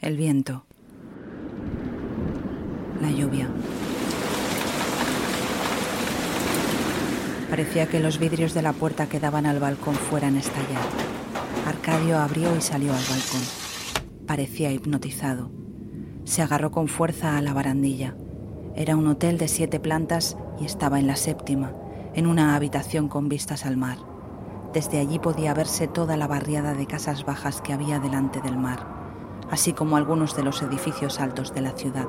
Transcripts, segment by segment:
el viento, la lluvia. Parecía que los vidrios de la puerta que daban al balcón fueran a estallar. Arcadio abrió y salió al balcón. Parecía hipnotizado. Se agarró con fuerza a la barandilla. Era un hotel de siete plantas y estaba en la séptima, en una habitación con vistas al mar. Desde allí podía verse toda la barriada de casas bajas que había delante del mar, así como algunos de los edificios altos de la ciudad.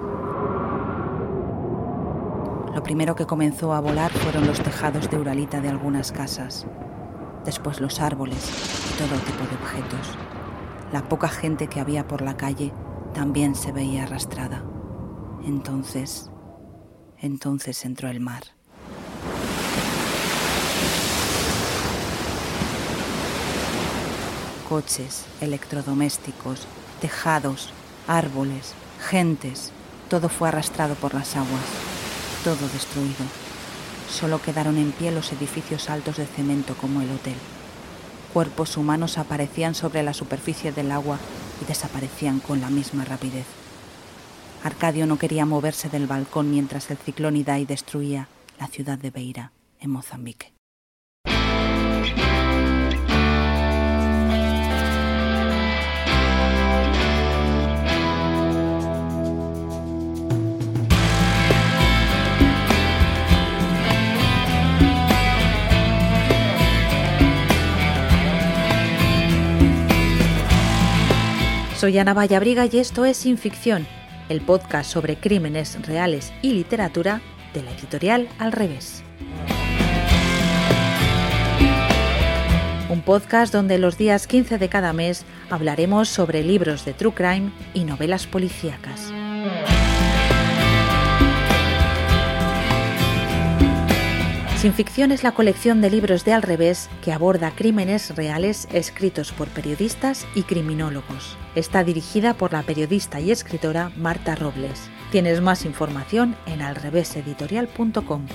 Lo primero que comenzó a volar fueron los tejados de uralita de algunas casas, después los árboles y todo tipo de objetos. La poca gente que había por la calle también se veía arrastrada. Entonces, entonces entró el mar. Coches, electrodomésticos, tejados, árboles, gentes, todo fue arrastrado por las aguas, todo destruido. Solo quedaron en pie los edificios altos de cemento como el hotel. Cuerpos humanos aparecían sobre la superficie del agua y desaparecían con la misma rapidez. Arcadio no quería moverse del balcón mientras el ciclón Idai destruía la ciudad de Beira, en Mozambique. Soy Ana Vallabriga y esto es Sin Ficción, el podcast sobre crímenes reales y literatura de la editorial Al Revés. Un podcast donde los días 15 de cada mes hablaremos sobre libros de true crime y novelas policíacas. Sin ficción es la colección de libros de Al revés que aborda crímenes reales escritos por periodistas y criminólogos. Está dirigida por la periodista y escritora Marta Robles. Tienes más información en alreveseditorial.com.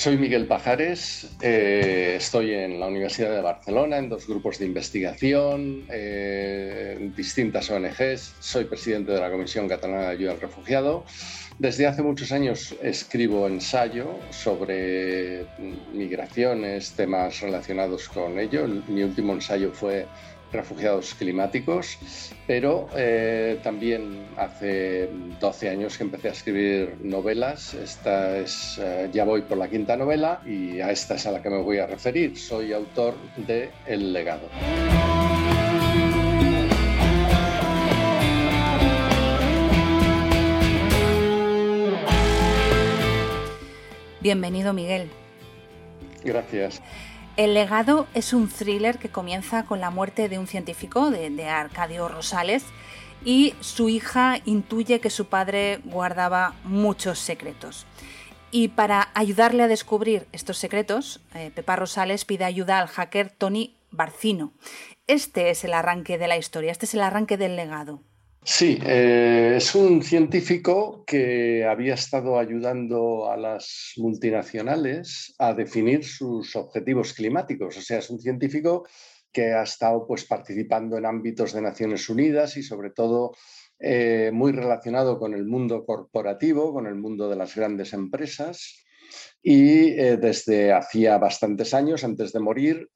Soy Miguel Pajares, eh, estoy en la Universidad de Barcelona en dos grupos de investigación, eh, en distintas ONGs, soy presidente de la Comisión Catalana de Ayuda al Refugiado. Desde hace muchos años escribo ensayo sobre migraciones, temas relacionados con ello. Mi último ensayo fue refugiados climáticos, pero eh, también hace 12 años que empecé a escribir novelas. Esta es, eh, ya voy por la quinta novela y a esta es a la que me voy a referir. Soy autor de El legado. Bienvenido, Miguel. Gracias. El legado es un thriller que comienza con la muerte de un científico, de, Arcadio Rosales, y su hija intuye que su padre guardaba muchos secretos. Y para ayudarle a descubrir estos secretos, eh, Pepa Rosales pide ayuda al hacker Tony Barcino. Este es el arranque de la historia, este es el arranque del legado. Sí, eh, es un científico que había estado ayudando a las multinacionales a definir sus objetivos climáticos. O sea, es un científico que ha estado pues, participando en ámbitos de Naciones Unidas y sobre todo eh, muy relacionado con el mundo corporativo, con el mundo de las grandes empresas y eh, desde hacía bastantes años, antes de morir,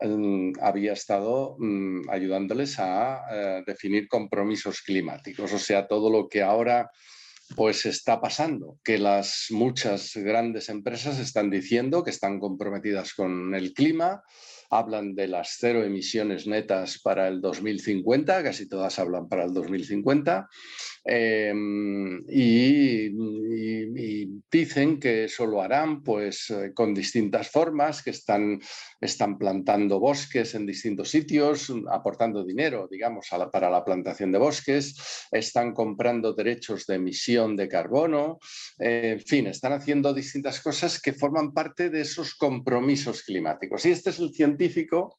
había estado mm, ayudándoles a eh, definir compromisos climáticos, o sea, todo lo que ahora pues está pasando, que las muchas grandes empresas están diciendo que están comprometidas con el clima, hablan de las cero emisiones netas para el 2050, casi todas hablan para el 2050, em, y, dicen que eso lo harán pues, eh, con distintas formas, que están, están plantando bosques en distintos sitios, aportando dinero, digamos, para la plantación de bosques, están comprando derechos de emisión de carbono, en fin, están haciendo distintas cosas que forman parte de esos compromisos climáticos. Y este es el científico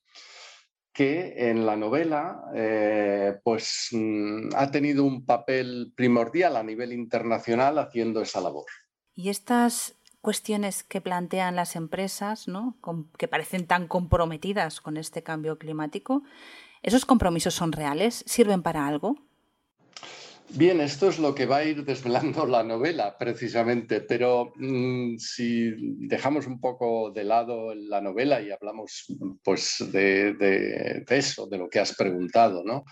que en la novela eh, pues, mm, ha tenido un papel primordial a nivel internacional haciendo esa labor. Y estas cuestiones que plantean las empresas, ¿no? que parecen tan comprometidas con este cambio climático, ¿esos compromisos son reales? ¿Sirven para algo? Bien, esto es lo que va a ir desvelando la novela, precisamente, pero mm, si dejamos un poco de lado la novela y hablamos pues, de, eso, de lo que has preguntado, ¿no?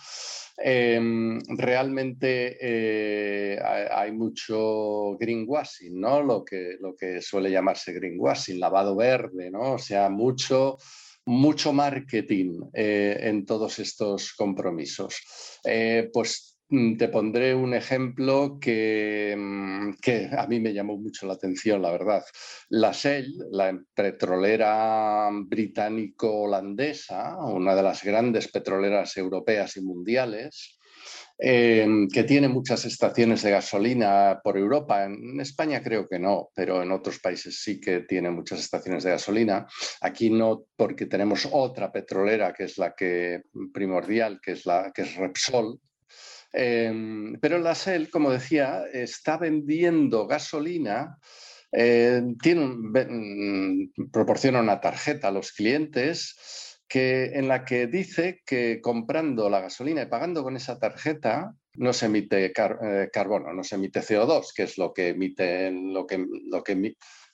Em, realmente eh, hay, mucho greenwashing, ¿no? Lo que, lo que suele llamarse greenwashing, lavado verde, ¿no? O sea, mucho mucho marketing eh, en todos estos compromisos. Eh, pues te pondré un ejemplo mm, que, a mí me llamó mucho la atención, la verdad. La Shell, la petrolera británico-holandesa, una de las grandes petroleras europeas y mundiales, eh, que tiene muchas estaciones de gasolina por Europa. En España creo que no, pero en otros países sí que tiene muchas estaciones de gasolina. Aquí no, porque tenemos otra petrolera que es la que primordial, que es la que es Repsol, Em, pero la SEL, como decía, está vendiendo gasolina, eh, tiene mm, proporciona una tarjeta a los clientes que, en la que dice que comprando la gasolina y pagando con esa tarjeta no se emite eh, carbono, no se emite CO2, que es lo que emite, lo que, lo que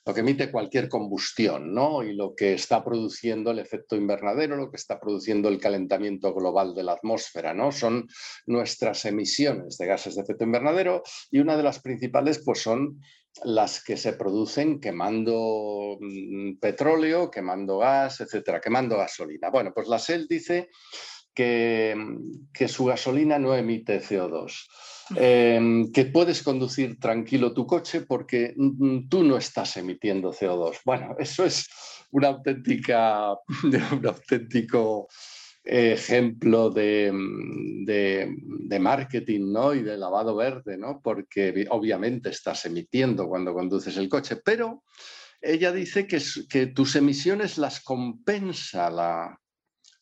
lo que emite cualquier combustión, ¿no? Y lo que está produciendo el efecto invernadero, lo que está produciendo el calentamiento global de la atmósfera, ¿no? Son nuestras emisiones de gases de efecto invernadero y una de las principales, pues son las que se producen quemando mm, petróleo, quemando gas, etcétera, quemando gasolina. Bueno, pues la SEL dice que, que su gasolina no emite CO2. Em, que puedes conducir tranquilo tu coche porque mm, tú no estás emitiendo CO2. Bueno, eso es una auténtica, un auténtico ejemplo de, de, marketing ¿no? y de lavado verde, ¿no? porque obviamente estás emitiendo cuando conduces el coche, pero ella dice que tus emisiones las compensa la,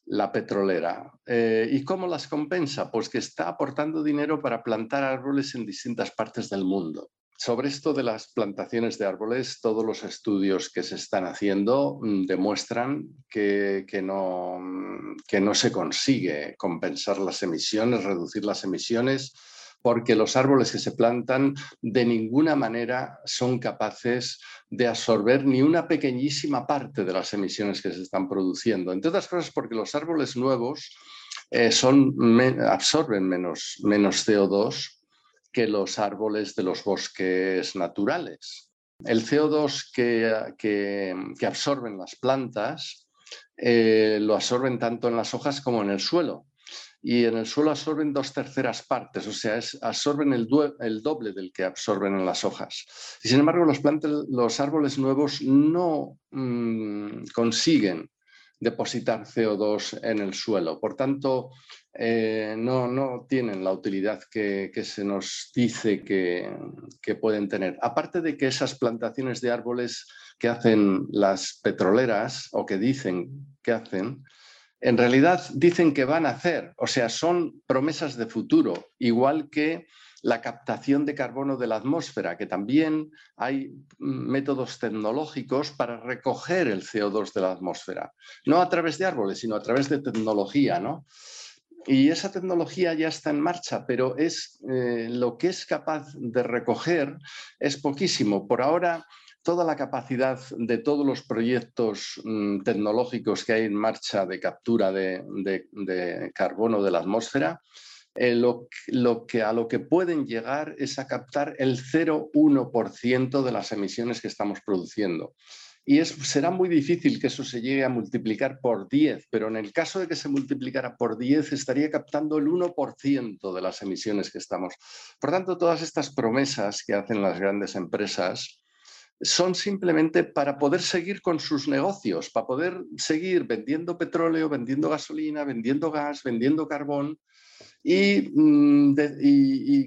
la petrolera. Eh, ¿Y cómo las compensa? Pues que está aportando dinero para plantar árboles en distintas partes del mundo. Sobre esto de las plantaciones de árboles, todos los estudios que se están haciendo mm, demuestran que, no, mm, que no se consigue compensar las emisiones, reducir las emisiones porque los árboles que se plantan de ninguna manera son capaces de absorber ni una pequeñísima parte de las emisiones que se están produciendo. Entre otras cosas porque los árboles nuevos eh, absorben menos, menos CO2 que los árboles de los bosques naturales. El CO2 que, absorben las plantas eh, lo absorben tanto en las hojas como en el suelo y en el suelo absorben dos terceras partes, o sea, absorben el, doble del que absorben en las hojas. Y sin embargo, los, los árboles nuevos no mm, consiguen depositar CO2 en el suelo. Por tanto, eh, no, tienen la utilidad que, se nos dice que, que, pueden tener. Aparte de que esas plantaciones de árboles que hacen las petroleras o que dicen que hacen, en realidad dicen que van a hacer, o sea, son promesas de futuro, igual que la captación de carbono de la atmósfera, que también hay métodos tecnológicos para recoger el CO2 de la atmósfera, no a través de árboles, sino a través de tecnología, ¿no? Y esa tecnología ya está en marcha, pero es eh, lo que es capaz de recoger es poquísimo. Por ahora toda la capacidad de todos los proyectos mm, tecnológicos que hay en marcha de captura de, carbono de la atmósfera, eh, lo, que, a lo que pueden llegar es a captar el 0,1% de las emisiones que estamos produciendo. Y será muy difícil que eso se llegue a multiplicar por 10, pero en el caso de que se multiplicara por 10, estaría captando el 1% de las emisiones que estamos. Por tanto, todas estas promesas que hacen las grandes empresas son simplemente para poder seguir con sus negocios, para poder seguir vendiendo petróleo, vendiendo gasolina, vendiendo gas, vendiendo carbón y, mm,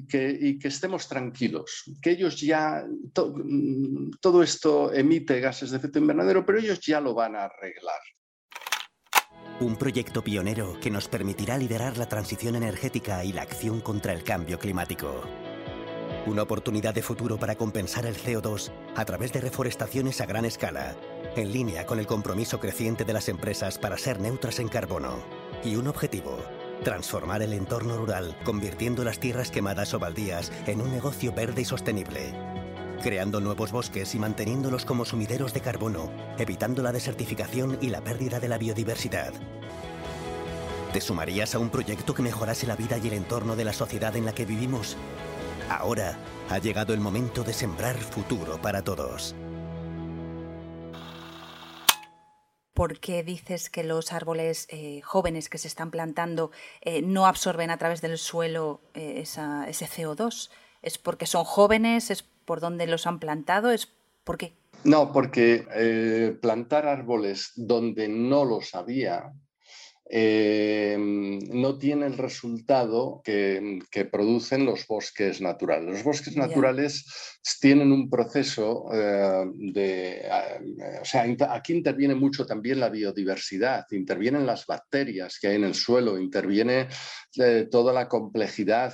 que, estemos tranquilos, que ellos ya, mm, todo esto emite gases de efecto invernadero, pero ellos ya lo van a arreglar. Un proyecto pionero que nos permitirá liderar la transición energética y la acción contra el cambio climático. Una oportunidad de futuro para compensar el CO2 a través de reforestaciones a gran escala, en línea con el compromiso creciente de las empresas para ser neutras en carbono. Y un objetivo, transformar el entorno rural convirtiendo las tierras quemadas o baldías en un negocio verde y sostenible. Creando nuevos bosques y manteniéndolos como sumideros de carbono, evitando la desertificación y la pérdida de la biodiversidad. ¿Te sumarías a un proyecto que mejorase la vida y el entorno de la sociedad en la que vivimos? Ahora ha llegado el momento de sembrar futuro para todos. ¿Por qué dices que los árboles eh, jóvenes que se están plantando eh, no absorben a través del suelo eh, ese CO2? ¿Es porque son jóvenes? ¿Es por dónde los han plantado? ¿Es por qué? No, porque plantar árboles donde no los había eh, no tiene el resultado que, producen los bosques naturales. Los bosques naturales tienen un proceso eh, de... Eh, o sea, aquí interviene mucho también la biodiversidad, intervienen las bacterias que hay en el suelo, interviene toda la complejidad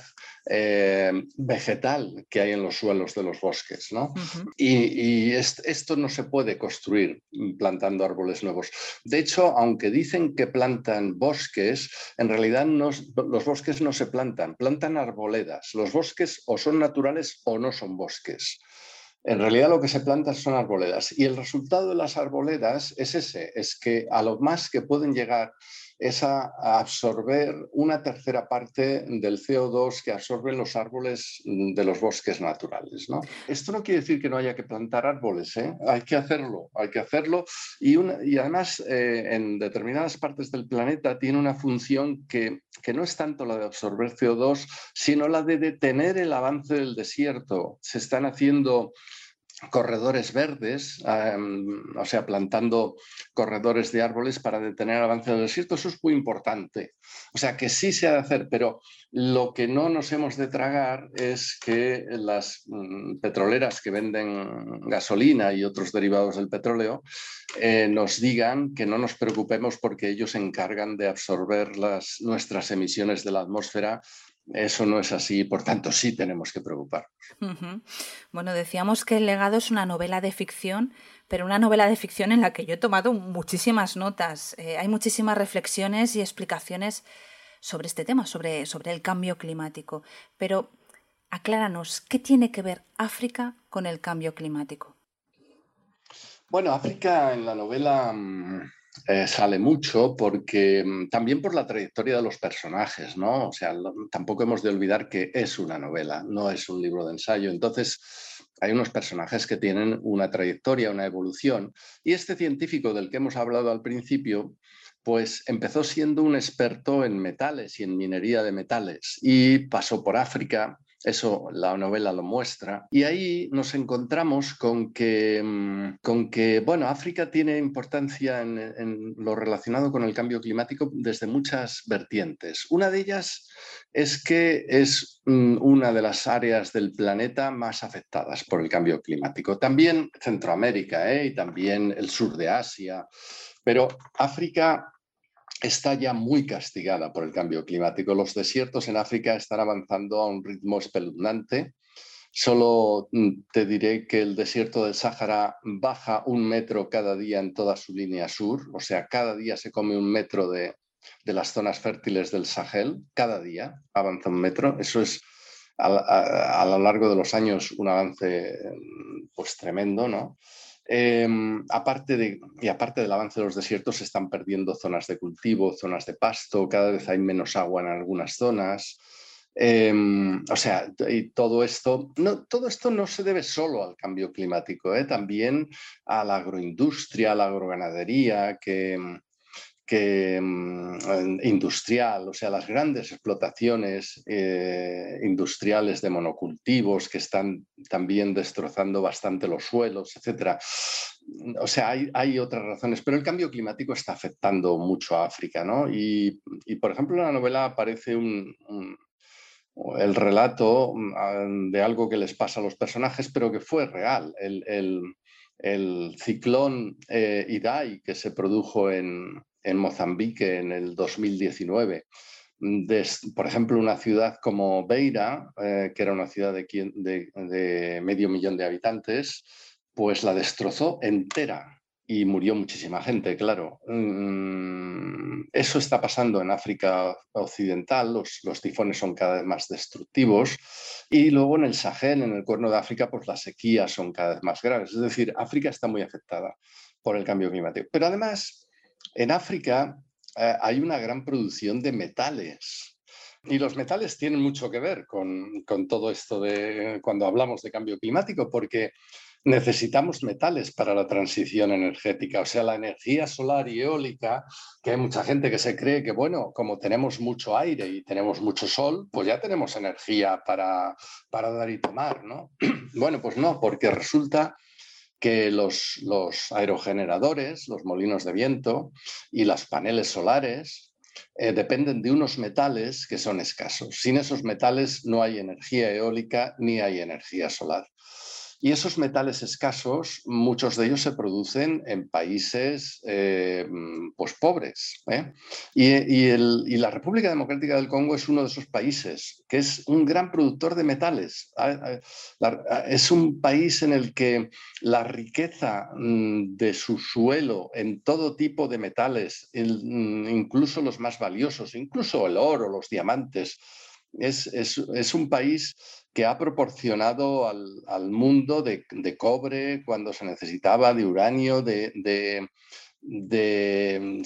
vegetal que hay en los suelos de los bosques. ¿no? Y, esto no se puede construir plantando árboles nuevos. De hecho, aunque dicen que plantan bosques, en realidad los bosques no se plantan, plantan arboledas. Los bosques o son naturales o no son bosques. En realidad lo que se planta son arboledas y el resultado de las arboledas es ese, es que a lo más que pueden llegar es a, absorber una tercera parte del CO2 que absorben los árboles de los bosques naturales. ¿no? Esto no quiere decir que no haya que plantar árboles, ¿eh? hay que hacerlo, hay que hacerlo y, y además eh, en determinadas partes del planeta tiene una función que, que no es tanto la de absorber CO2, sino la de detener el avance del desierto. Se están haciendo corredores verdes, o sea, plantando corredores de árboles para detener el avance del desierto, eso es muy importante. O sea, que sí se ha de hacer, pero lo que no nos hemos de tragar es que las mm, petroleras que venden gasolina y otros derivados del petróleo eh, nos digan que no nos preocupemos porque ellos se encargan de absorber las, nuestras emisiones de la atmósfera eso no es así, por tanto sí tenemos que preocuparnos. Bueno, decíamos que El legado es una novela de ficción, pero una novela de ficción en la que yo he tomado muchísimas notas. Eh, hay muchísimas reflexiones y explicaciones sobre este tema, sobre, sobre el cambio climático. Pero acláranos, ¿qué tiene que ver África con el cambio climático? Bueno, África en la novela mm, eh, sale mucho porque mm, también por la trayectoria de los personajes, ¿no? O sea, tampoco hemos de olvidar que es una novela, no es un libro de ensayo. Entonces, hay unos personajes que tienen una trayectoria, una evolución. Y este científico del que hemos hablado al principio, pues empezó siendo un experto en metales y en minería de metales y pasó por África, eso la novela lo muestra. Y ahí nos encontramos con que, mm, con que bueno, África tiene importancia en, lo relacionado con el cambio climático desde muchas vertientes. Una de ellas es que es mm, una de las áreas del planeta más afectadas por el cambio climático. También Centroamérica ¿eh? y también el sur de Asia. Pero África está ya muy castigada por el cambio climático. Los desiertos en África están avanzando a un ritmo espeluznante. Solo mm, te diré que el desierto del Sáhara baja un metro cada día en toda su línea sur, o sea, cada día se come un metro de, las zonas fértiles del Sahel, cada día avanza un metro. Eso es a, a lo largo de los años un avance mm, pues tremendo, ¿no? Em, aparte de, y aparte del avance de los desiertos, se están perdiendo zonas de cultivo, zonas de pasto, cada vez hay menos agua en algunas zonas. Em, o sea, y todo esto, no, todo esto no se debe solo al cambio climático, ¿eh? también a la agroindustria, a la agroganadería, que, mm, industrial, o sea, las grandes explotaciones eh, industriales de monocultivos que están también destrozando bastante los suelos, etc. O sea, hay, otras razones, pero el cambio climático está afectando mucho a África, ¿no? Y, por ejemplo, en la novela aparece el relato mm, de algo que les pasa a los personajes, pero que fue real. El, ciclón eh, Idai que se produjo en, en Mozambique en el 2019, por ejemplo, una ciudad como Beira, eh, que era una ciudad de, medio millón de habitantes, pues la destrozó entera y murió muchísima gente, claro. Mm, eso está pasando en África Occidental, los, los, tifones son cada vez más destructivos y luego en el Sahel, en el Cuerno de África, pues las sequías son cada vez más graves. Es decir, África está muy afectada por el cambio climático. Pero además, en África eh, hay una gran producción de metales. Y los metales tienen mucho que ver con, todo esto de cuando hablamos de cambio climático, porque necesitamos metales para la transición energética, o sea, la energía solar y eólica, que hay mucha gente que se cree que, bueno, como tenemos mucho aire y tenemos mucho sol, pues ya tenemos energía para, para dar y tomar, ¿no? bueno, pues no, porque resulta que los, aerogeneradores, los molinos de viento y las paneles solares eh, dependen de unos metales que son escasos. Sin esos metales no hay energía eólica ni hay energía solar. Y esos metales escasos, muchos de ellos se producen en países eh, pues pobres. ¿eh? Y, la República Democrática del Congo es uno de esos países que es un gran productor de metales. Es un país en el que la riqueza mm, de su suelo en todo tipo de metales, mm, incluso los más valiosos, incluso el oro, los diamantes, es, un país que ha proporcionado al, mundo de, cobre cuando se necesitaba, de uranio, de, en,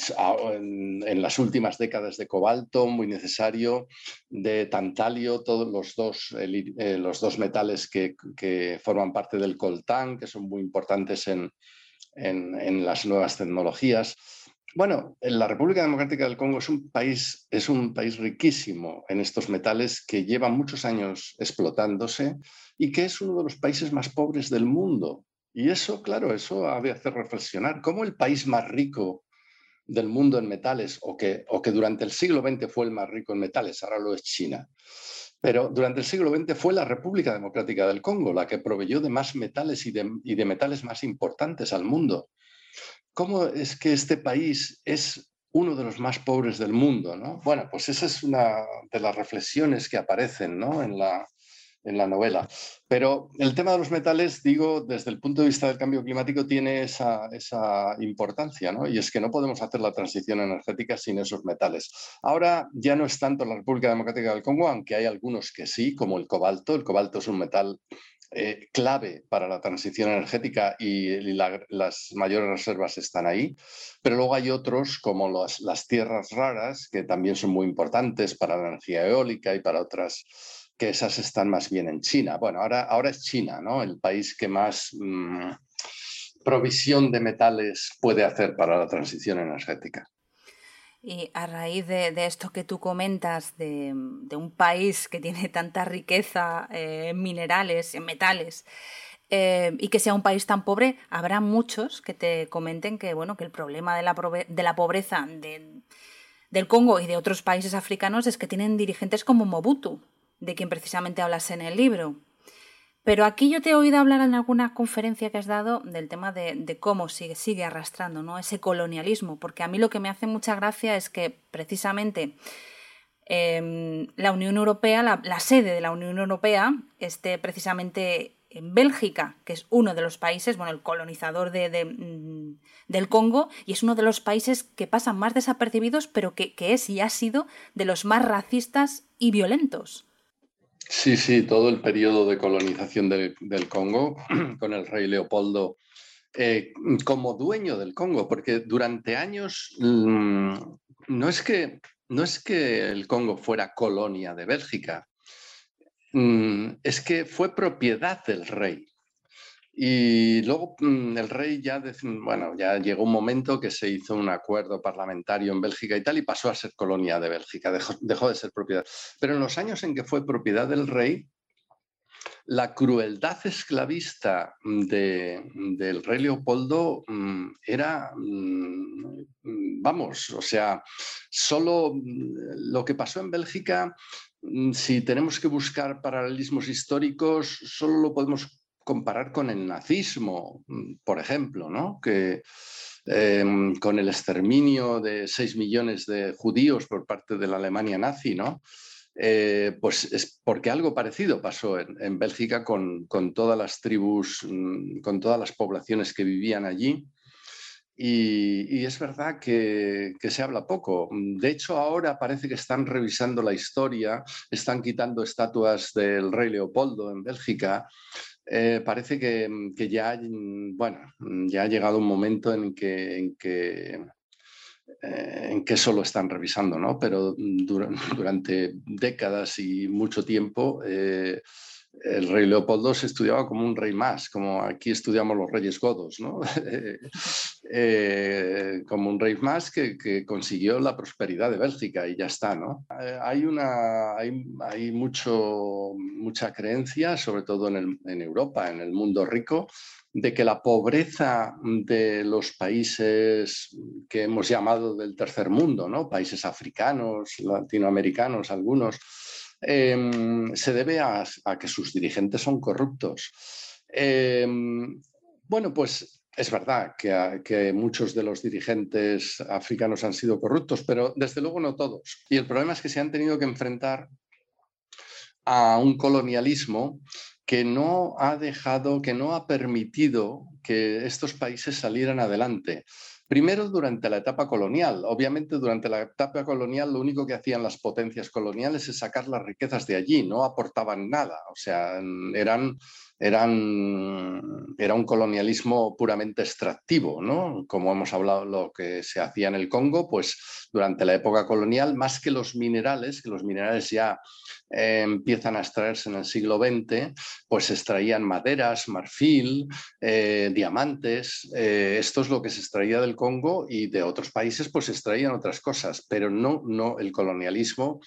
las últimas décadas de cobalto, muy necesario, de tantalio, todos los dos, eh, los dos metales que, forman parte del coltán, que son muy importantes en, en las nuevas tecnologías. Bueno, la República Democrática del Congo es un país, es un país riquísimo en estos metales que lleva muchos años explotándose y que es uno de los países más pobres del mundo. Y eso, claro, eso ha de hacer reflexionar cómo el país más rico del mundo en metales, o que, o que durante el siglo XX fue el más rico en metales, ahora lo es China, pero durante el siglo XX fue la República Democrática del Congo la que proveyó de más metales y de, y de metales más importantes al mundo. ¿Cómo es que este país es uno de los más pobres del mundo? ¿no? Bueno, pues esa es una de las reflexiones que aparecen ¿no? en, la, en la novela. Pero el tema de los metales, digo, desde el punto de vista del cambio climático, tiene esa, esa, importancia, ¿no? Y es que no podemos hacer la transición energética sin esos metales. Ahora ya no es tanto la República Democrática del Congo, aunque hay algunos que sí, como el cobalto. El cobalto es un metal eh, clave para la transición energética y, las mayores reservas están ahí, pero luego hay otros como las tierras raras que también son muy importantes para la energía eólica y para otras que esas están más bien en China. Bueno, ahora, ahora es China, ¿no? El país que más mm, provisión de metales puede hacer para la transición energética. Y a raíz de, esto que tú comentas, de, un país que tiene tanta riqueza eh, en minerales, en metales, eh, y que sea un país tan pobre, habrá muchos que te comenten que, bueno, que el problema de la, de la pobreza del Congo y de otros países africanos es que tienen dirigentes como Mobutu, de quien precisamente hablas en el libro. Pero aquí yo te he oído hablar en alguna conferencia que has dado del tema de, cómo sigue, arrastrando ¿no? ese colonialismo, porque a mí lo que me hace mucha gracia es que precisamente em, la Unión Europea, la, sede de la Unión Europea, esté precisamente en Bélgica, que es uno de los países, bueno, el colonizador mm, del Congo, y es uno de los países que pasan más desapercibidos, pero que es y ha sido de los más racistas y violentos. Sí, sí, todo el periodo de colonización del, Congo con el rey Leopoldo eh, como dueño del Congo, porque durante años mm, no, es que, no es que el Congo fuera colonia de Bélgica, mm, es que fue propiedad del rey. Y luego mm, el rey ya, bueno, ya llegó un momento que se hizo un acuerdo parlamentario en Bélgica y tal y pasó a ser colonia de Bélgica, dejó, de ser propiedad. Pero en los años en que fue propiedad del rey, la crueldad esclavista del rey Leopoldo mm, era, mm, vamos, o sea, solo lo que pasó en Bélgica, si tenemos que buscar paralelismos históricos, solo lo podemos comparar con el nazismo, mm, por ejemplo, ¿no? que, em, con el exterminio de 6 millones de judíos por parte de la Alemania nazi, ¿no? Eh, pues es porque algo parecido pasó en, Bélgica con, todas las tribus, mm, con todas las poblaciones que vivían allí. Y, es verdad que, se habla poco. De hecho, ahora parece que están revisando la historia, están quitando estatuas del rey Leopoldo en Bélgica. Eh, parece que, ya, bueno, ya ha llegado un momento en que, en que eh, en qué solo están revisando, ¿no? Pero durante décadas y mucho tiempo eh, el rey Leopoldo se estudiaba como un rey más, como aquí estudiamos los reyes godos, ¿no? Eh, como un rey más que, consiguió la prosperidad de Bélgica y ya está, ¿no? hay, una, hay, mucho, mucha creencia, sobre todo en, en Europa, en el mundo rico, de que la pobreza de los países que hemos llamado del tercer mundo, ¿no? países africanos, latinoamericanos, algunos, em, se debe a, que sus dirigentes son corruptos. Em, bueno, pues es verdad que, que, muchos de los dirigentes africanos han sido corruptos, pero desde luego no todos. Y el problema es que se han tenido que enfrentar a un colonialismo que no ha dejado, que no ha permitido que estos países salieran adelante. Primero durante la etapa colonial. Obviamente durante la etapa colonial lo único que hacían las potencias coloniales es sacar las riquezas de allí, no aportaban nada. O sea, eran era un colonialismo puramente extractivo, ¿no? Como hemos hablado, lo que se hacía en el Congo, pues durante la época colonial, más que los minerales, que los minerales ya empiezan a extraerse en el siglo XX, pues se extraían maderas, marfil, eh, diamantes, eh, esto es lo que se extraía del Congo y de otros países pues se extraían otras cosas, pero no, no el colonialismo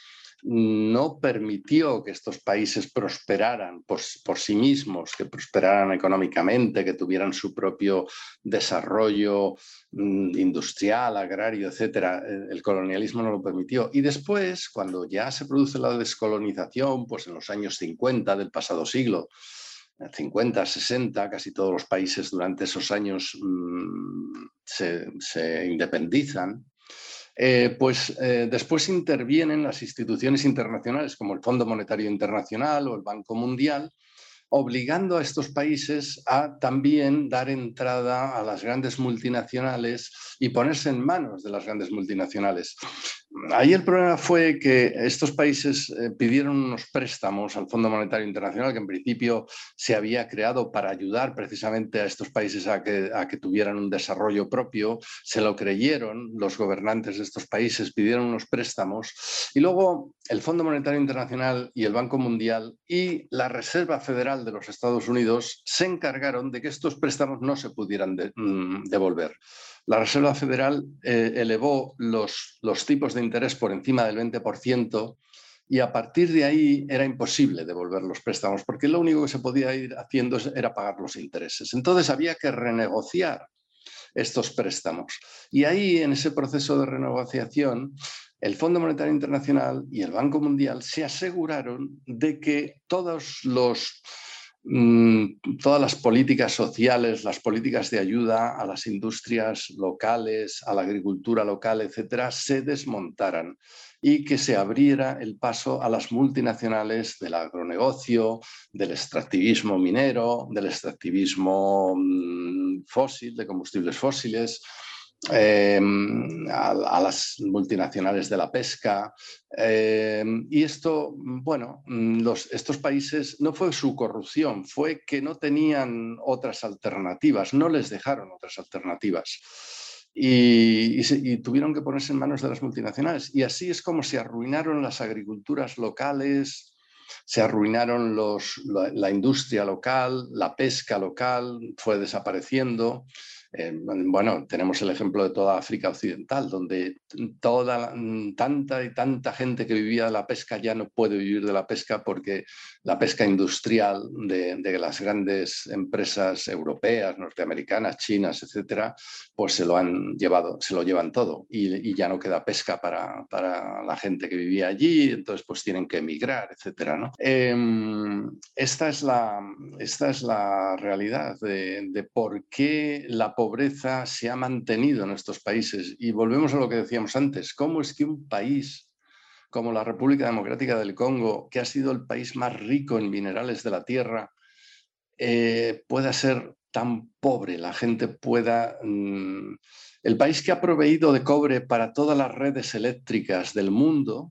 no permitió que estos países prosperaran por, sí mismos, que prosperaran económicamente, que tuvieran su propio desarrollo mm, industrial, agrario, etc. El colonialismo no lo permitió. Y después, cuando ya se produce la descolonización, pues en los años 50 del pasado siglo, 50, 60, casi todos los países durante esos años mm, se independizan, eh, pues eh, después intervienen las instituciones internacionales como el Fondo Monetario Internacional o el Banco Mundial obligando a estos países a también dar entrada a las grandes multinacionales y ponerse en manos de las grandes multinacionales. Ahí el problema fue que estos países eh, pidieron unos préstamos al Fondo Monetario Internacional que en principio se había creado para ayudar precisamente a estos países a que, tuvieran un desarrollo propio. Se lo creyeron los gobernantes de estos países, pidieron unos préstamos y luego el Fondo Monetario Internacional y el Banco Mundial y la Reserva Federal de los Estados Unidos se encargaron de que estos préstamos no se pudieran mm, devolver. La Reserva Federal eh, elevó los, los tipos de interés por encima del 20% y a partir de ahí era imposible devolver los préstamos porque lo único que se podía ir haciendo era pagar los intereses. Entonces había que renegociar estos préstamos. Y ahí, en ese proceso de renegociación, el Fondo Monetario Internacional y el Banco Mundial se aseguraron de que todos los todas las políticas sociales, las políticas de ayuda a las industrias locales, a la agricultura local, etcétera, se desmontaran y que se abriera el paso a las multinacionales del agronegocio, del extractivismo minero, del extractivismo mm, fósil, de combustibles fósiles, Em, a, las multinacionales de la pesca. Em, y esto, bueno, los, estos países no fue su corrupción, fue que no tenían otras alternativas, no les dejaron otras alternativas. Y, tuvieron que ponerse en manos de las multinacionales. Y así es como se arruinaron las agriculturas locales, se arruinaron los, la industria local, la pesca local fue desapareciendo. Eh, bueno, tenemos el ejemplo de toda África Occidental, donde toda, tanta y tanta gente que vivía de la pesca ya no puede vivir de la pesca porque la pesca industrial de, las grandes empresas europeas, norteamericanas, chinas, etcétera, pues se lo han llevado, se lo llevan todo y, ya no queda pesca para, la gente que vivía allí, entonces pues tienen que emigrar, etcétera. Em, esta, es la, esta es la realidad de, de por qué la pobreza se ha mantenido en estos países. Y volvemos a lo que decíamos antes, ¿cómo es que un país como la República Democrática del Congo, que ha sido el país más rico en minerales de la Tierra, eh, pueda ser tan pobre, la gente pueda... Mm, el país que ha proveído de cobre para todas las redes eléctricas del mundo,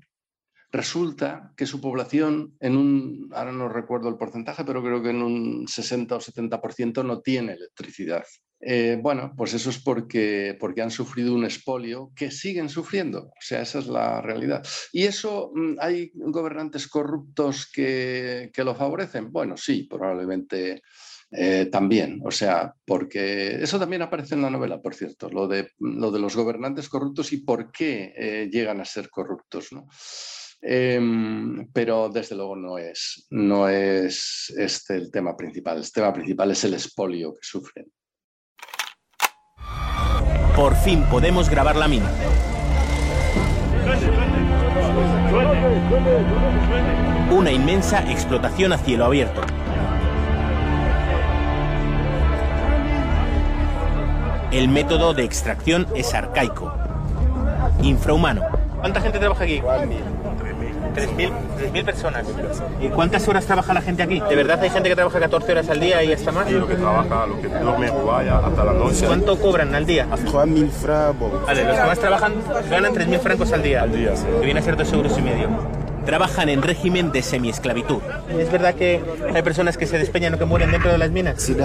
resulta que su población, en un, ahora no recuerdo el porcentaje, pero creo que en un 60 o 70% no tiene electricidad. Eh, bueno, pues eso es porque, han sufrido un expolio que siguen sufriendo. O sea, esa es la realidad. ¿Y eso mm, hay gobernantes corruptos que, lo favorecen? Bueno, sí, probablemente. Eh, también, o sea, porque eso también aparece en la novela, por cierto, lo de, lo de los gobernantes corruptos y por qué eh, llegan a ser corruptos. ¿no? Em, pero desde luego no es, no es este el tema principal. El tema principal es el expolio que sufren. Por fin podemos grabar la mina. Una inmensa explotación a cielo abierto. El método de extracción es arcaico, infrahumano. ¿Cuánta gente trabaja aquí? 3.000 personas. ¿Y cuántas horas trabaja la gente aquí? ¿De verdad hay gente que trabaja 14 horas al día y hasta más? Y lo que trabaja, lo que duerme vaya hasta la noche. ¿Cuánto cobran al día? 3.000 francos. Vale, los que más trabajan ganan 3.000 francos al día. Al día, sí. Que viene a ser 2 euros y medio. Trabajan en régimen de semiesclavitud. ¿Es verdad que hay personas que se despeñan o que mueren dentro de las minas? Sí,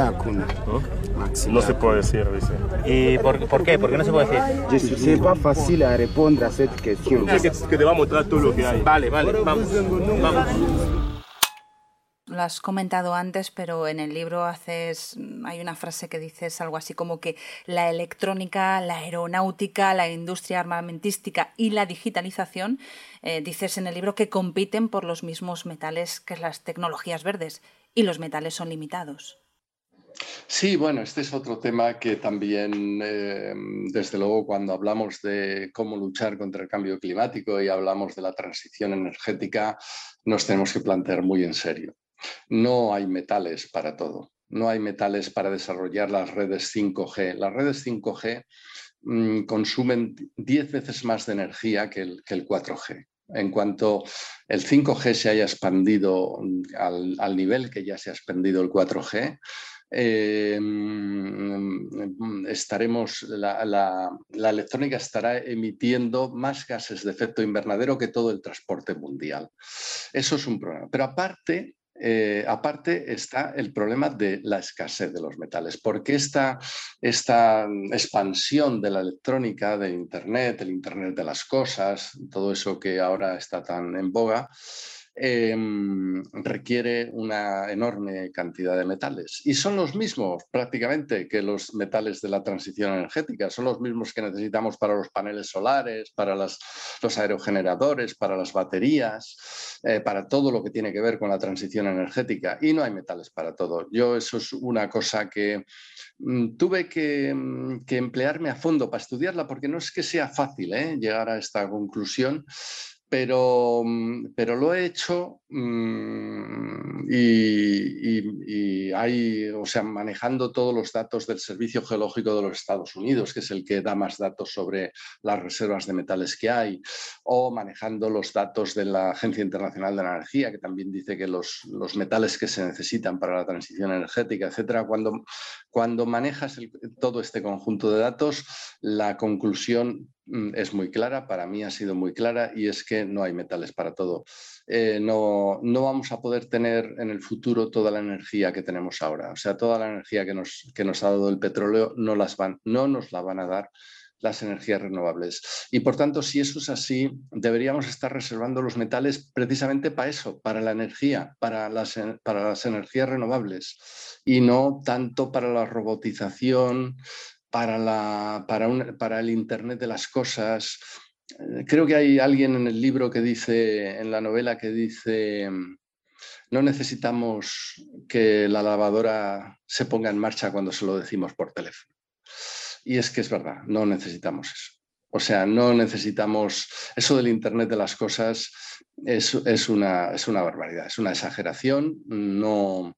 No se puede decir, dice. ¿Y por, por qué? ¿Por qué no se puede decir? Es pas fácil a responder a esta cuestión. Que, que te va a mostrar todo lo que hay. Vale, vale, vamos. Vamos. Lo has comentado antes, pero en el libro haces, hay una frase que dices algo así como que la electrónica, la aeronáutica, la industria armamentística y la digitalización, eh, dices en el libro que compiten por los mismos metales que las tecnologías verdes y los metales son limitados. Sí, bueno, este es otro tema que también, eh, desde luego, cuando hablamos de cómo luchar contra el cambio climático y hablamos de la transición energética, nos tenemos que plantear muy en serio. No hay metales para todo. No hay metales para desarrollar las redes 5G. Las redes 5G mm, consumen 10 veces más de energía que el, 4G. En cuanto el 5G se haya expandido mm, al, nivel que ya se ha expandido el 4G, eh, mm, estaremos, la, la, electrónica estará emitiendo más gases de efecto invernadero que todo el transporte mundial. Eso es un problema. Pero aparte, eh, aparte está el problema de la escasez de los metales, porque esta, esta expansión de la electrónica, de Internet, el Internet de las cosas, todo eso que ahora está tan en boga, Em, requiere una enorme cantidad de metales. Y son los mismos prácticamente que los metales de la transición energética, son los mismos que necesitamos para los paneles solares, para los aerogeneradores, para las baterías, eh, para todo lo que tiene que ver con la transición energética. Y no hay metales para todo. Yo eso es una cosa que mm, tuve que, mm, que, emplearme a fondo para estudiarla porque no es que sea fácil ¿eh? llegar a esta conclusión pero, mm, pero lo he hecho mm, y, hay, o sea, manejando todos los datos del Servicio Geológico de los Estados Unidos, que es el que da más datos sobre las reservas de metales que hay, o manejando los datos de la Agencia Internacional de la Energía, que también dice que los, los metales que se necesitan para la transición energética, etcétera. Cuando, cuando manejas todo este conjunto de datos, la conclusión es muy clara, para mí ha sido muy clara y es que no hay metales para todo. Eh, no, no, vamos a poder tener en el futuro toda la energía que tenemos ahora. O sea, toda la energía que nos, que nos ha dado el petróleo no, las van, no nos la van a dar las energías renovables. Y por tanto, si eso es así, deberíamos estar reservando los metales precisamente para eso, para la energía, para las, para las energías renovables y no tanto para la robotización, para, el Internet de las cosas. Eh, creo que hay alguien en el libro que dice, en la novela, que dice, no necesitamos que la lavadora se ponga en marcha cuando se lo decimos por teléfono. Y es que es verdad, no necesitamos eso. O sea, no necesitamos, eso del Internet de las cosas es, es, una, es una barbaridad, es una exageración, no,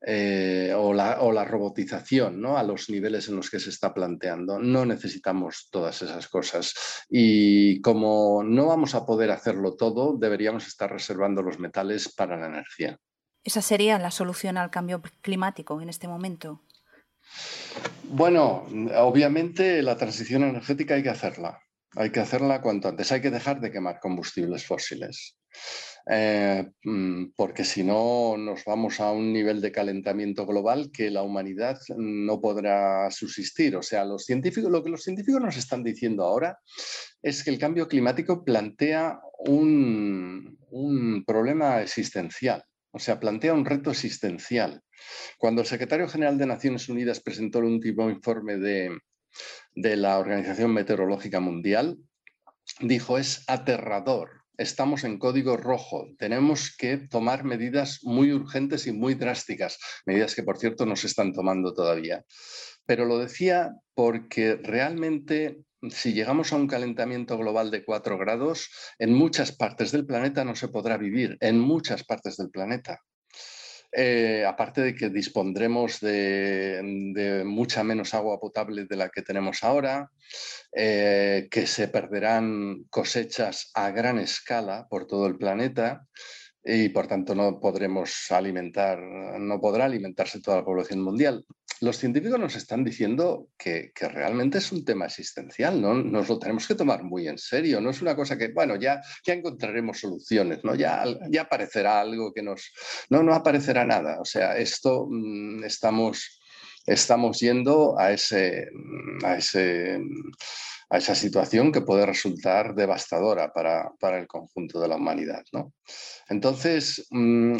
eh, o, la, robotización ¿no? a los niveles en los que se está planteando. No necesitamos todas esas cosas. Y como no vamos a poder hacerlo todo, deberíamos estar reservando los metales para la energía. ¿Esa sería la solución al cambio climático en este momento? Bueno, obviamente la transición energética hay que hacerla. Hay que hacerla cuanto antes. Hay que dejar de quemar combustibles fósiles. Eh, mm, porque si no nos vamos a un nivel de calentamiento global que la humanidad no podrá subsistir. O sea, los científicos, lo que los científicos nos están diciendo ahora es que el cambio climático plantea un, un problema existencial. O sea, plantea un reto existencial. Cuando el secretario general de Naciones Unidas presentó el último informe de, de la Organización Meteorológica Mundial, dijo es aterrador estamos en código rojo. Tenemos que tomar medidas muy urgentes y muy drásticas, medidas que, por cierto, no se están tomando todavía. Pero lo decía porque realmente si llegamos a un calentamiento global de 4 grados, en muchas partes del planeta no se podrá vivir, en muchas partes del planeta. Eh, aparte de que dispondremos de, mucha menos agua potable de la que tenemos ahora, eh, que se perderán cosechas a gran escala por todo el planeta y por tanto no podremos alimentar, no podrá alimentarse toda la población mundial los científicos nos están diciendo que, realmente es un tema existencial, ¿no? Nos lo tenemos que tomar muy en serio, no es una cosa que, bueno, ya, ya encontraremos soluciones, ¿no? Ya, ya aparecerá algo que nos... No, no aparecerá nada, o sea, esto mm, estamos, estamos yendo a, ese, a, ese, a esa situación que puede resultar devastadora para, para el conjunto de la humanidad, ¿no? Entonces, mm,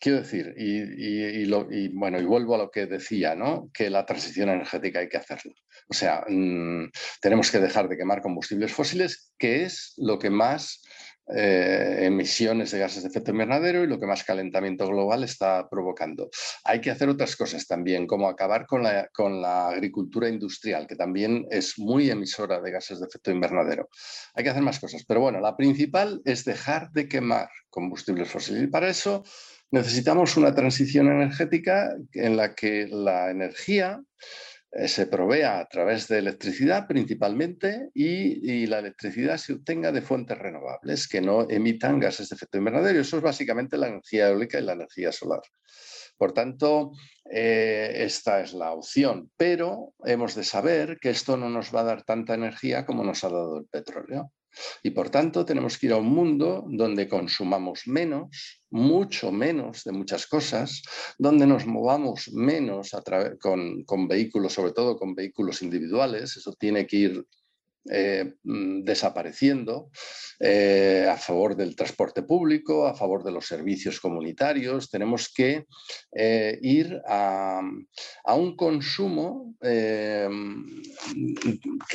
Quiero decir, y, bueno, y vuelvo a lo que decía, ¿no? Que la transición energética hay que hacerla. O sea, mm, tenemos que dejar de quemar combustibles fósiles, que es lo que más eh, emisiones de gases de efecto invernadero y lo que más calentamiento global está provocando. Hay que hacer otras cosas también, como acabar con la, con la agricultura industrial, que también es muy emisora de gases de efecto invernadero. Hay que hacer más cosas, pero bueno, la principal es dejar de quemar combustibles fósiles y para eso necesitamos una transición energética en la que la energía eh, se provea a través de electricidad principalmente y, la electricidad se obtenga de fuentes renovables que no emitan gases de efecto invernadero. Eso es básicamente la energía eólica y la energía solar. Por tanto, eh, esta es la opción, pero hemos de saber que esto no nos va a dar tanta energía como nos ha dado el petróleo. Y por tanto tenemos que ir a un mundo donde consumamos menos, mucho menos de muchas cosas, donde nos movamos menos con, con vehículos, sobre todo con vehículos individuales. Eso tiene que ir eh, mm, desapareciendo eh, a favor del transporte público, a favor de los servicios comunitarios. Tenemos que eh, ir a, un consumo que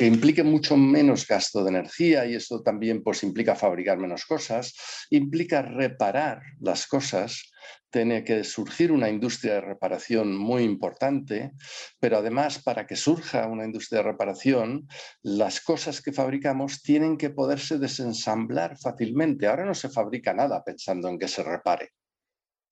implique mucho menos gasto de energía y esto también pues, implica fabricar menos cosas, implica reparar las cosas tiene que surgir una industria de reparación muy importante, pero además para que surja una industria de reparación, las cosas que fabricamos tienen que poderse desensamblar fácilmente. Ahora no se fabrica nada pensando en que se repare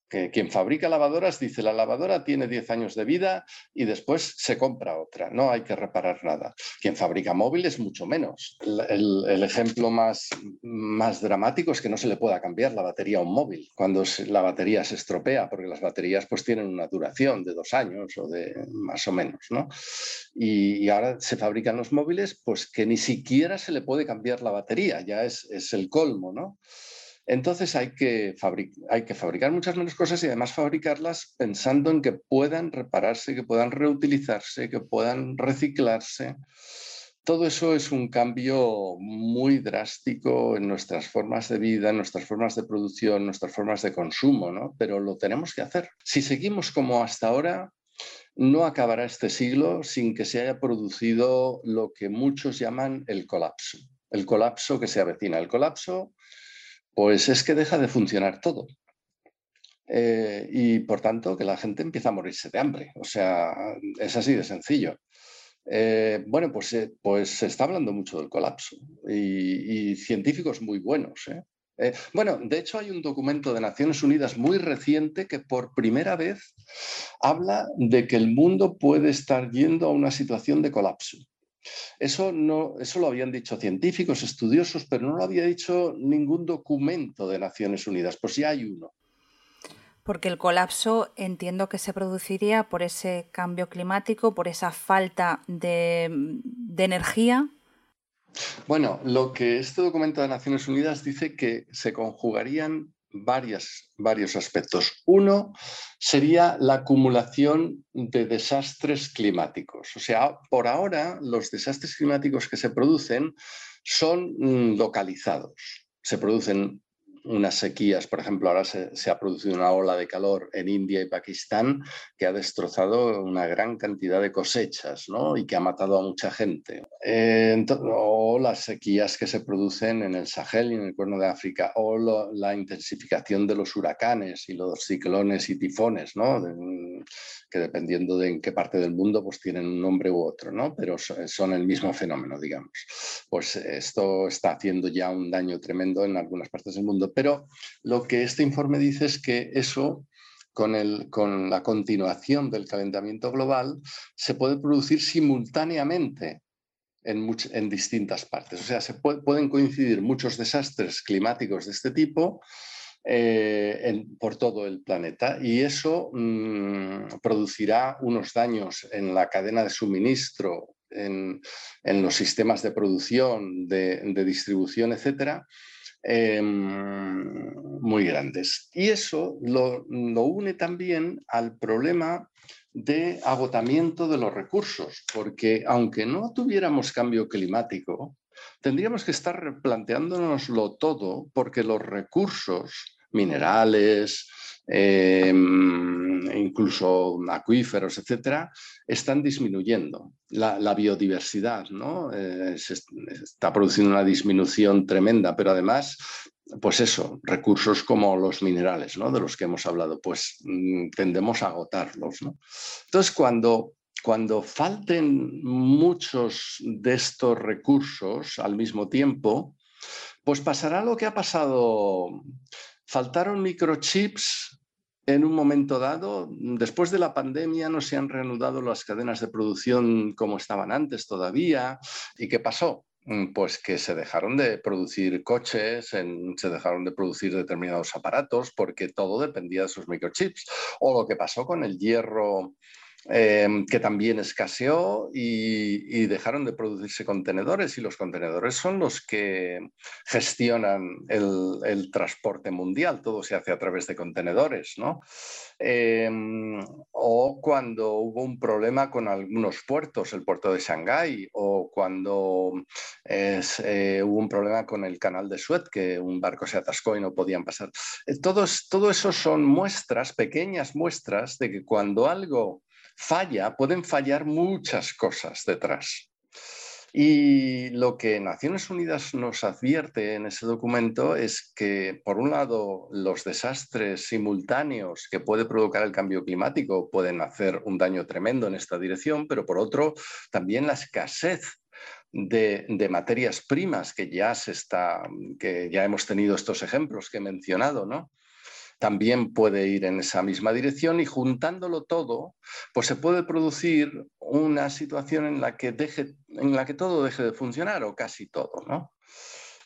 quien fabrica lavadoras dice la lavadora tiene 10 años de vida y después se compra otra, no hay que reparar nada. Quien fabrica móviles mucho menos. El, ejemplo más, más dramático es que no se le pueda cambiar la batería a un móvil cuando la batería se estropea, porque las baterías pues tienen una duración de dos años o de más o menos, ¿no? Y, ahora se fabrican los móviles pues que ni siquiera se le puede cambiar la batería, ya es, es el colmo, ¿no? Entonces hay que, fabricar muchas menos cosas y además fabricarlas pensando en que puedan repararse, que puedan reutilizarse, que puedan reciclarse. Todo eso es un cambio muy drástico en nuestras formas de vida, en nuestras formas de producción, nuestras formas de consumo, ¿no? Pero lo tenemos que hacer. Si seguimos como hasta ahora, no acabará este siglo sin que se haya producido lo que muchos llaman el colapso. El colapso que se avecina. El colapso pues es que deja de funcionar todo. Eh, y por tanto que la gente empieza a morirse de hambre. O sea, es así de sencillo. Eh, bueno, pues, eh, pues se está hablando mucho del colapso y, científicos muy buenos bueno, de hecho hay un documento de Naciones Unidas muy reciente que por primera vez habla de que el mundo puede estar yendo a una situación de colapso. Eso, no, eso lo habían dicho científicos, estudiosos, pero no lo había dicho ningún documento de Naciones Unidas. Pues ya hay uno. Porque el colapso entiendo que se produciría por ese cambio climático, por esa falta de, de energía bueno, lo que este documento de Naciones Unidas dice que se conjugarían varios aspectos. Uno sería la acumulación de desastres climáticos. O sea, por ahora los desastres climáticos que se producen son mm, localizados. Se producen unas sequías, por ejemplo, ahora se, ha producido una ola de calor en India y Pakistán que ha destrozado una gran cantidad de cosechas ¿no? y que ha matado a mucha gente. Eh, o las sequías que se producen en el Sahel y en el Cuerno de África, o la intensificación de los huracanes y los ciclones y tifones, ¿no? que dependiendo de en qué parte del mundo pues tienen un nombre u otro, ¿no? pero son el mismo fenómeno, digamos. Pues esto está haciendo ya un daño tremendo en algunas partes del mundo, pero lo que este informe dice es que eso con, la continuación del calentamiento global se puede producir simultáneamente en, distintas partes. O sea, se pueden coincidir muchos desastres climáticos de este tipo eh, por todo el planeta y eso mm, producirá unos daños en la cadena de suministro, en, los sistemas de producción, de, distribución, etcétera, em, muy grandes. Y eso lo, lo une también al problema de agotamiento de los recursos, porque aunque no tuviéramos cambio climático, tendríamos que estar replanteándonoslo todo porque los recursos minerales, em, incluso acuíferos, etcétera, están disminuyendo. La, biodiversidad ¿no? Eh, está produciendo una disminución tremenda, pero además, pues eso, recursos como los minerales, ¿no? de los que hemos hablado, pues mm, tendemos a agotarlos. Entonces, cuando cuando falten muchos de estos recursos al mismo tiempo, pues pasará lo que ha pasado Faltaron microchips en un momento dado. Después de la pandemia no se han reanudado las cadenas de producción como estaban antes todavía. ¿Y qué pasó? Mm, pues que se dejaron de producir coches, se dejaron de producir determinados aparatos porque todo dependía de esos microchips. O lo que pasó con el hierro Em, que también escaseó y, dejaron de producirse contenedores y los contenedores son los que gestionan el, transporte mundial, todo se hace a través de contenedores, ¿no? Em, o cuando hubo un problema con algunos puertos, el puerto de Shanghái, o cuando eh, hubo un problema con el canal de Suez, que un barco se atascó y no podían pasar. Eh, todos, todo eso son muestras, pequeñas muestras de que cuando algo falla, pueden fallar muchas cosas detrás. Y lo que Naciones Unidas nos advierte en ese documento es que, por un lado, los desastres simultáneos que puede provocar el cambio climático pueden hacer un daño tremendo en esta dirección, pero por otro, también la escasez de, de, materias primas que ya se está, que ya hemos tenido estos ejemplos que he mencionado, ¿no? También puede ir en esa misma dirección y juntándolo todo, pues se puede producir una situación en la que, deje, en la que todo deje de funcionar o casi todo, ¿no?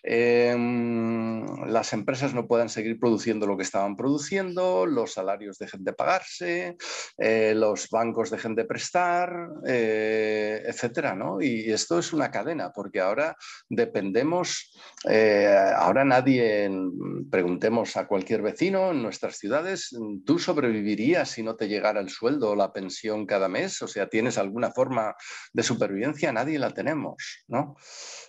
Em, las empresas no puedan seguir produciendo lo que estaban produciendo, los salarios dejen de pagarse, eh, los bancos dejen de prestar, eh, etcétera, ¿no? Y esto es una cadena, porque ahora dependemos, eh, ahora nadie, preguntemos a cualquier vecino en nuestras ciudades, ¿tú sobrevivirías si no te llegara el sueldo o la pensión cada mes? O sea, ¿tienes alguna forma de supervivencia? Nadie la tenemos, ¿no?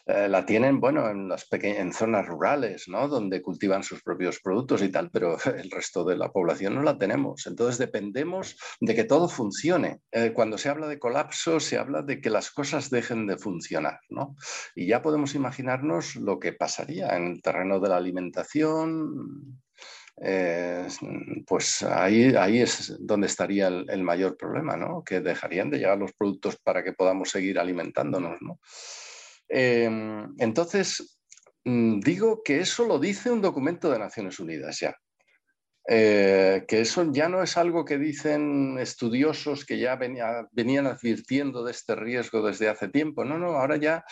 La tienen, bueno, en, las en zonas rurales, ¿no? Donde cultivan sus propios productos y tal, pero el resto de la población no la tenemos. Entonces dependemos de que todo funcione. Eh, cuando se habla de colapso, se habla de que las cosas dejen de funcionar, ¿no? Y ya podemos imaginarnos lo que pasaría en el terreno de la alimentación, eh, pues ahí, ahí es donde estaría el, mayor problema, ¿no? Que dejarían de llegar los productos para que podamos seguir alimentándonos, ¿no? Em, entonces, digo que eso lo dice un documento de Naciones Unidas ya. Eh, que eso ya no es algo que dicen estudiosos que ya venían advirtiendo de este riesgo desde hace tiempo. No, no, ahora ya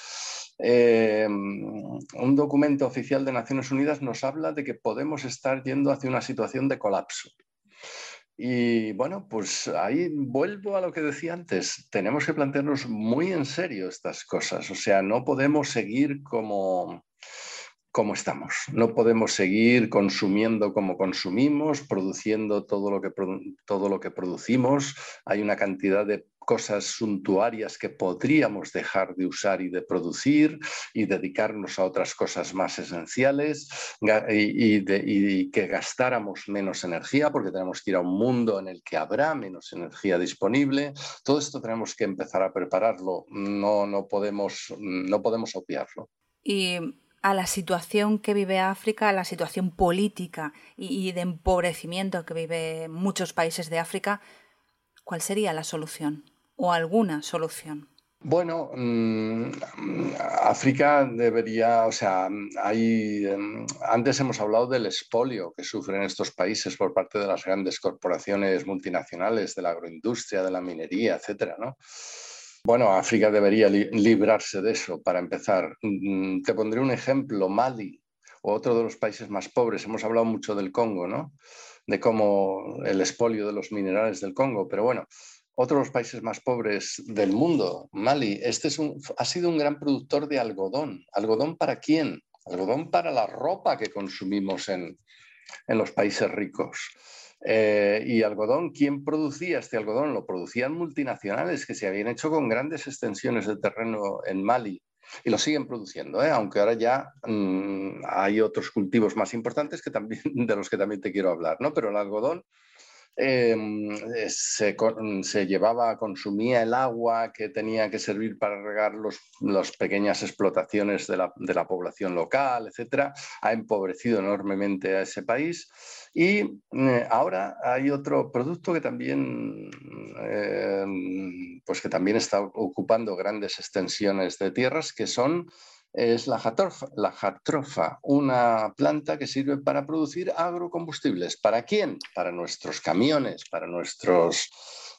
eh, un documento oficial de Naciones Unidas nos habla de que podemos estar yendo hacia una situación de colapso. Y bueno, pues ahí vuelvo a lo que decía antes, tenemos que plantearnos muy en serio estas cosas, o sea, no podemos seguir como, como estamos. No podemos seguir consumiendo como consumimos, produciendo todo lo, que, todo lo que producimos. Hay una cantidad de cosas suntuarias que podríamos dejar de usar y de producir y dedicarnos a otras cosas más esenciales y, que gastáramos menos energía porque tenemos que ir a un mundo en el que habrá menos energía disponible. Todo esto tenemos que empezar a prepararlo, no, no, podemos, no podemos obviarlo. A la situación que vive África, a la situación política y de empobrecimiento que vive muchos países de África, ¿cuál sería la solución? o alguna solución? Bueno, mm, África debería, o sea, em, antes hemos hablado del expolio que sufren estos países por parte de las grandes corporaciones multinacionales, de la agroindustria, de la minería, etcétera, ¿no? Bueno, África debería librarse de eso para empezar. Mm, te pondré un ejemplo, Mali, otro de los países más pobres. Hemos hablado mucho del Congo, ¿no? De cómo el expolio de los minerales del Congo, pero bueno, otro de los países más pobres del mundo, Mali, este es un, ha sido un gran productor de algodón. ¿Algodón para quién? Algodón para la ropa que consumimos en, los países ricos. Eh, y algodón, ¿quién producía este algodón? Lo producían multinacionales que se habían hecho con grandes extensiones de terreno en Mali y lo siguen produciendo, ¿eh? aunque ahora ya mm, hay otros cultivos más importantes que también, de los que también te quiero hablar, ¿no? Pero el algodón eh, se, llevaba, consumía el agua que tenía que servir para regar las pequeñas explotaciones de la, población local, etcétera, ha empobrecido enormemente a ese país. Y eh, ahora hay otro producto que también, em, pues que también está ocupando grandes extensiones de tierras, que son es la jatrofa, la jatrofa, una planta que sirve para producir agrocombustibles. ¿Para quién? Para nuestros camiones, para nuestros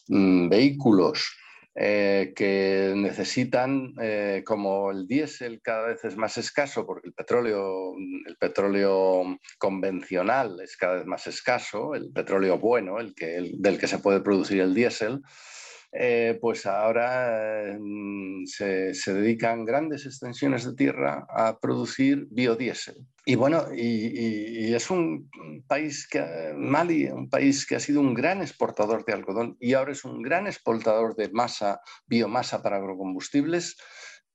mm, vehículos. Eh, que necesitan, eh, como el diésel cada vez es más escaso, porque el petróleo, el petróleo convencional es cada vez más escaso, el petróleo bueno, el que, del que se puede producir el diésel, eh, pues ahora mm, se, dedican grandes extensiones de tierra a producir biodiesel. Y bueno, y, es un país que, Mali, un país que ha sido un gran exportador de algodón y ahora es un gran exportador de masa, biomasa para agrocombustibles.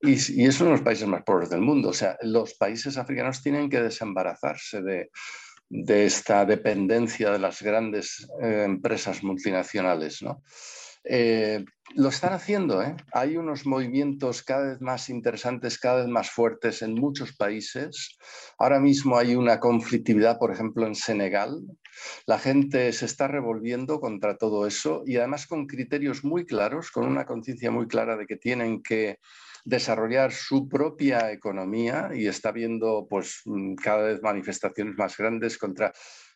Y, es uno de los países más pobres del mundo. O sea, los países africanos tienen que desembarazarse de, esta dependencia de las grandes eh, empresas multinacionales, ¿no? Eh, lo están haciendo, ¿eh? hay unos movimientos cada vez más interesantes, cada vez más fuertes en muchos países. Ahora mismo hay una conflictividad, por ejemplo, en Senegal. La gente se está revolviendo contra todo eso y además con criterios muy claros, con una conciencia muy clara de que tienen que desarrollar su propia economía y está viendo pues cada vez manifestaciones más grandes contra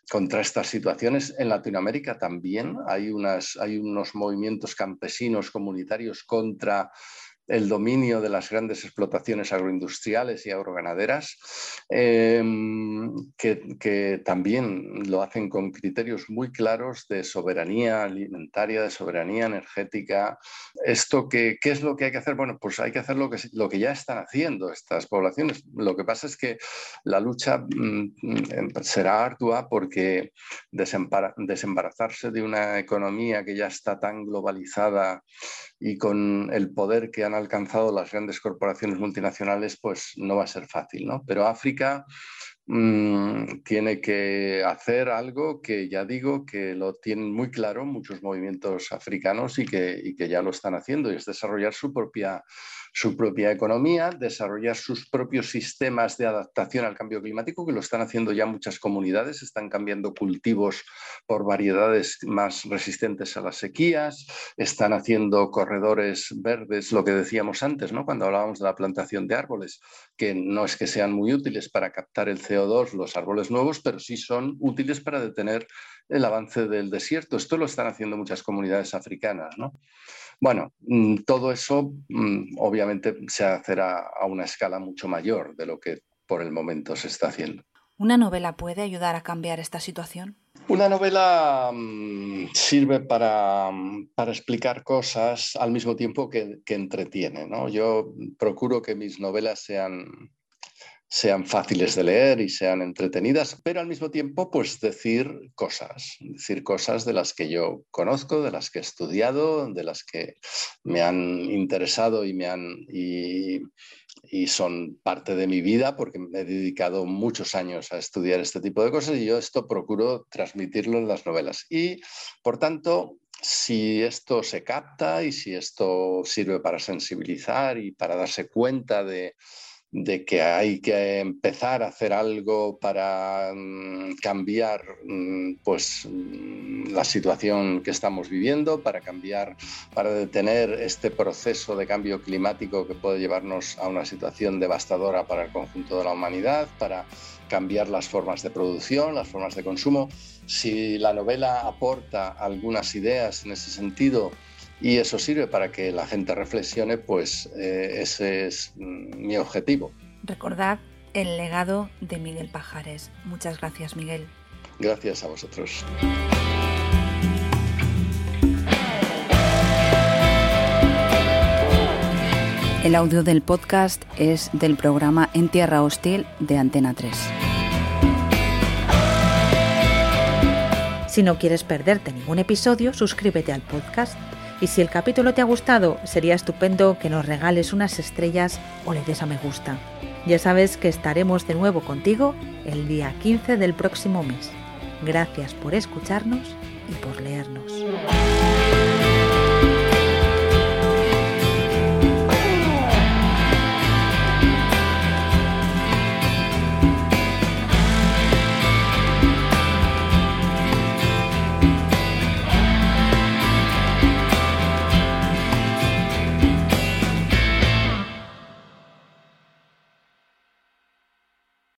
contra estas situaciones. En Latinoamérica también hay, unas, hay unos movimientos campesinos comunitarios contra el dominio de las grandes explotaciones agroindustriales y agroganaderas, em, que, también lo hacen con criterios muy claros de soberanía alimentaria, de soberanía energética. ¿Esto qué, qué es lo que hay que hacer? Bueno, pues hay que hacer lo que, lo que ya están haciendo estas poblaciones. Lo que pasa es que la lucha mm, mm, será ardua porque desembarazarse de una economía que ya está tan globalizada y con el poder que han alcanzado las grandes corporaciones multinacionales, pues no va a ser fácil, ¿no? Pero África mm, tiene que hacer algo que ya digo que lo tienen muy claro muchos movimientos africanos y que, y que ya lo están haciendo, y es desarrollar su propia su propia economía, desarrollar sus propios sistemas de adaptación al cambio climático, que lo están haciendo ya muchas comunidades, están cambiando cultivos por variedades más resistentes a las sequías, están haciendo corredores verdes, lo que decíamos antes, ¿no? cuando hablábamos de la plantación de árboles, que no es que sean muy útiles para captar el CO2 los árboles nuevos, pero sí son útiles para detener el avance del desierto. Esto lo están haciendo muchas comunidades africanas. ¿no? Bueno, mm, todo eso mm, obviamente se hacerá a una escala mucho mayor de lo que por el momento se está haciendo. ¿Una novela puede ayudar a cambiar esta situación? Una novela mm, sirve para, explicar cosas al mismo tiempo que, que entretiene. ¿no? Yo procuro que mis novelas sean sean fáciles de leer y sean entretenidas, pero al mismo tiempo, pues decir cosas, decir cosas de las que yo conozco, de las que he estudiado, de las que me han interesado y me han y, son parte de mi vida porque me he dedicado muchos años a estudiar este tipo de cosas y yo esto procuro transmitirlo en las novelas. Y por tanto, si esto se capta y si esto sirve para sensibilizar y para darse cuenta de de que hay que empezar a hacer algo para mm, cambiar mm, pues, mm, la situación que estamos viviendo, para cambiar, para detener este proceso de cambio climático que puede llevarnos a una situación devastadora para el conjunto de la humanidad, para cambiar las formas de producción, las formas de consumo. Si la novela aporta algunas ideas en ese sentido, y eso sirve para que la gente reflexione, pues eh, ese es mm, mi objetivo. Recordad el legado de Miguel Pajares. Muchas gracias, Miguel. Gracias a vosotros. El audio del podcast es del programa En Tierra Hostil de Antena 3. Si no quieres perderte ningún episodio, suscríbete al podcast y si el capítulo te ha gustado, sería estupendo que nos regales unas estrellas o le des a me gusta. Ya sabes que estaremos de nuevo contigo el día 15 del próximo mes. Gracias por escucharnos y por leernos.